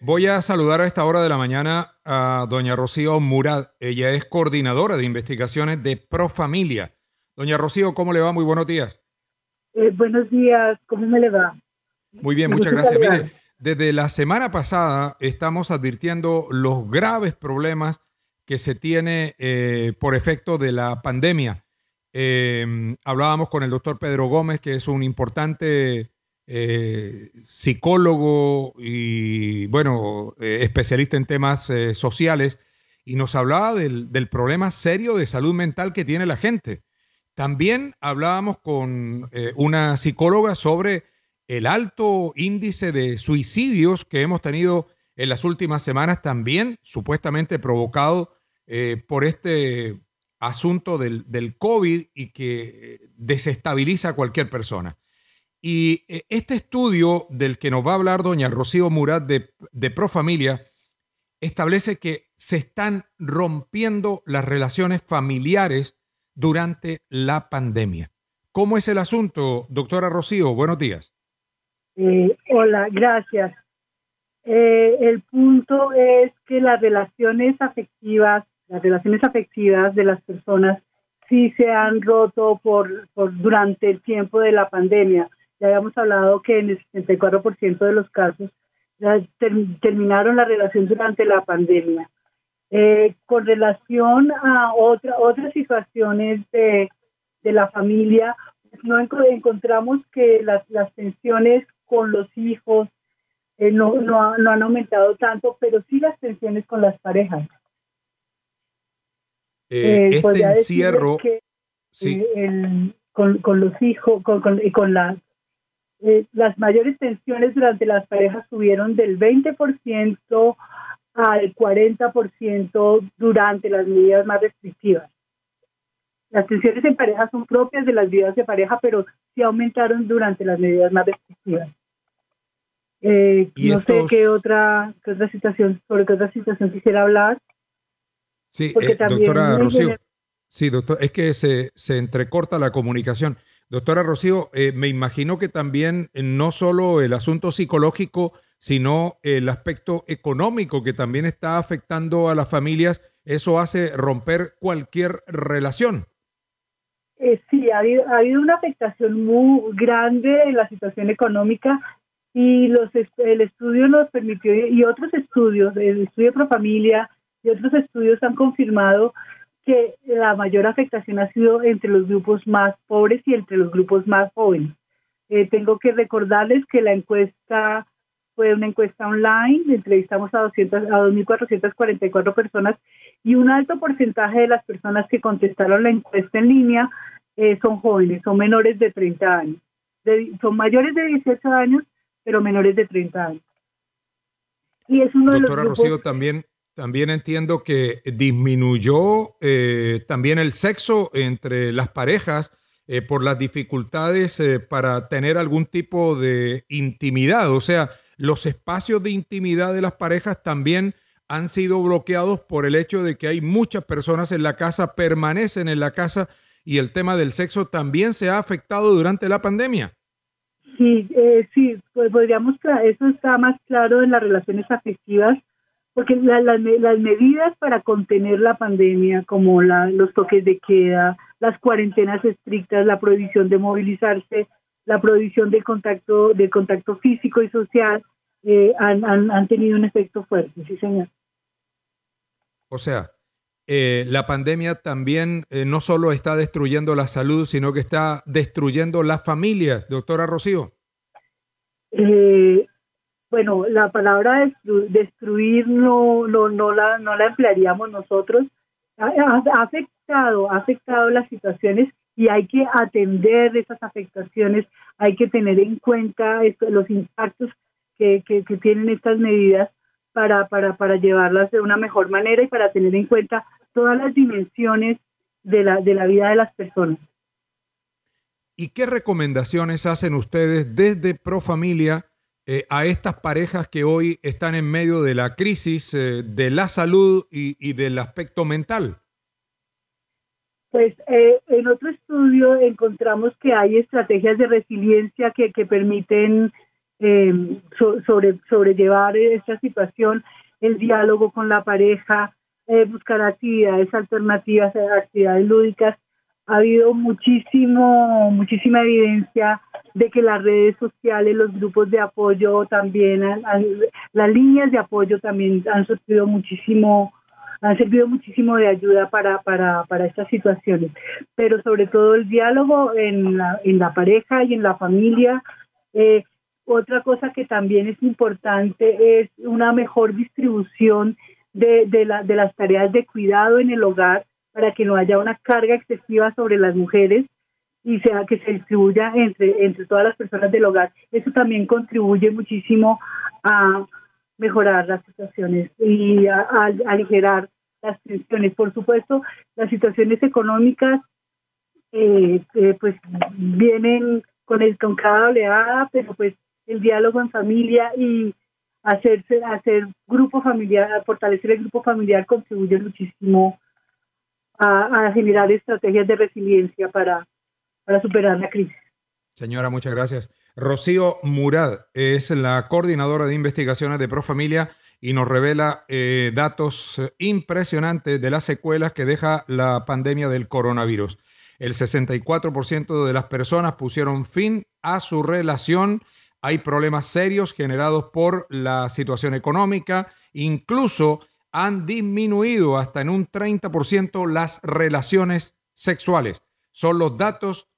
Voy a saludar a esta hora de la mañana a doña Rocío Murad. Ella es coordinadora de investigaciones de Profamilia. Doña Rocío, ¿cómo le va? Muy buenos días. Eh, buenos días, ¿cómo me le va? Muy bien, muchas gracias. Mire, desde la semana pasada estamos advirtiendo los graves problemas que se tiene eh, por efecto de la pandemia. Eh, hablábamos con el doctor Pedro Gómez, que es un importante eh, psicólogo y, bueno, eh, especialista en temas eh, sociales, y nos hablaba del, problema serio de salud mental que tiene la gente. También hablábamos con una psicóloga sobre el alto índice de suicidios que hemos tenido en las últimas semanas, también supuestamente provocado por este asunto del, del COVID y que desestabiliza a cualquier persona. Y eh, este estudio del que nos va a hablar doña Rocío Murat de, de Profamilia establece que se están rompiendo las relaciones familiares durante la pandemia. ¿Cómo es el asunto, doctora Rocío? Buenos días. Eh, hola, gracias. Eh, el punto es que las relaciones afectivas, las relaciones afectivas de las personas sí se han roto por, por durante el tiempo de la pandemia. Ya habíamos hablado que en el 64% de los casos terminaron la relación durante la pandemia. Eh, con relación a otra, otras situaciones de, la familia, no encontramos que las, las tensiones con los hijos eh, no, no, han aumentado tanto, pero sí las tensiones con las parejas. Eh, este encierro, sí. con, con, los hijos con, con, y con, la, eh, las mayores tensiones durante las parejas subieron del 20% al 40% durante las medidas más restrictivas. Las tensiones en pareja son propias de las vidas de pareja, pero sí aumentaron durante las medidas más restrictivas. Eh, no sé qué otra, qué otra situación, sobre qué otra situación quisiera hablar. Sí, eh, doctora Rocío. Sí, doctor, es que se, se entrecorta la comunicación. Doctora Rocío, eh, me imagino que también eh, no solo el asunto psicológico, sino el aspecto económico que también está afectando a las familias, eso hace romper cualquier relación. Eh, sí, ha habido, ha habido, una afectación muy grande en la situación económica y los, el estudio nos permitió, y otros estudios, el estudio Pro Familia y otros estudios han confirmado que la mayor afectación ha sido entre los grupos más pobres y entre los grupos más jóvenes. Eh, tengo que recordarles que la encuesta fue una encuesta online, entrevistamos a, 200, a 2.444 personas y un alto porcentaje de las personas que contestaron la encuesta en línea eh, son jóvenes, son menores de 30 años. son mayores de 18 años, pero menores de 30 años. Y es uno de los grupos, Rocío, también también entiendo que disminuyó eh, también el sexo entre las parejas eh, por las dificultades eh, para tener algún tipo de intimidad. O sea, los espacios de intimidad de las parejas también han sido bloqueados por el hecho de que hay muchas personas en la casa, permanecen en la casa y el tema del sexo también se ha afectado durante la pandemia. Sí, sí, pues podríamos, eso está más claro en las relaciones afectivas porque las medidas para contener la pandemia, como los toques de queda, las cuarentenas estrictas, la prohibición de movilizarse, la prohibición del contacto, del contacto físico y social, eh, han, tenido un efecto fuerte, sí señor. O sea, eh, la pandemia también eh, no solo está destruyendo la salud, sino que está destruyendo las familias, doctora Rocío. Eh, bueno, la palabra destruir no, no, no, la, no la emplearíamos nosotros. Ha, afectado, ha afectado las situaciones y hay que atender esas afectaciones, hay que tener en cuenta los impactos que, que, tienen estas medidas para, para, para llevarlas de una mejor manera y para tener en cuenta todas las dimensiones de la, de la vida de las personas. ¿Y qué recomendaciones hacen ustedes desde Profamilia eh, a estas parejas que hoy están en medio de la crisis eh, de la salud y, del aspecto mental? Pues eh, en otro estudio encontramos que hay estrategias de resiliencia que, que permiten sobre, sobrellevar esta situación, el diálogo con la pareja, buscar actividades alternativas, actividades lúdicas ha habido muchísimo, muchísima evidencia de que las redes sociales, los grupos de apoyo también, las líneas de apoyo también han muchísimo, han servido muchísimo de ayuda para, para, para estas situaciones. Pero sobre todo el diálogo en la, en la pareja y en la familia. Eh, otra cosa que también es importante es una mejor distribución de, de, la, de las tareas de cuidado en el hogar para que no haya una carga excesiva sobre las mujeres y sea que se distribuya entre, entre todas las personas del hogar. Eso también contribuye muchísimo a mejorar las situaciones y a, aligerar las tensiones. Por supuesto, las situaciones económicas eh, eh, pues vienen con, el, con cada oleada, pero pues el diálogo en familia y hacerse, hacer grupo familiar, fortalecer el grupo familiar contribuye muchísimo a, generar estrategias de resiliencia para, para superar la crisis. Señora, muchas gracias. Rocío Murad es la coordinadora de investigaciones de Profamilia y nos revela eh, datos impresionantes de las secuelas que deja la pandemia del coronavirus. El 64% de las personas pusieron fin a su relación. Hay problemas serios generados por la situación económica. Incluso han disminuido hasta en un 30% las relaciones sexuales. Son los datos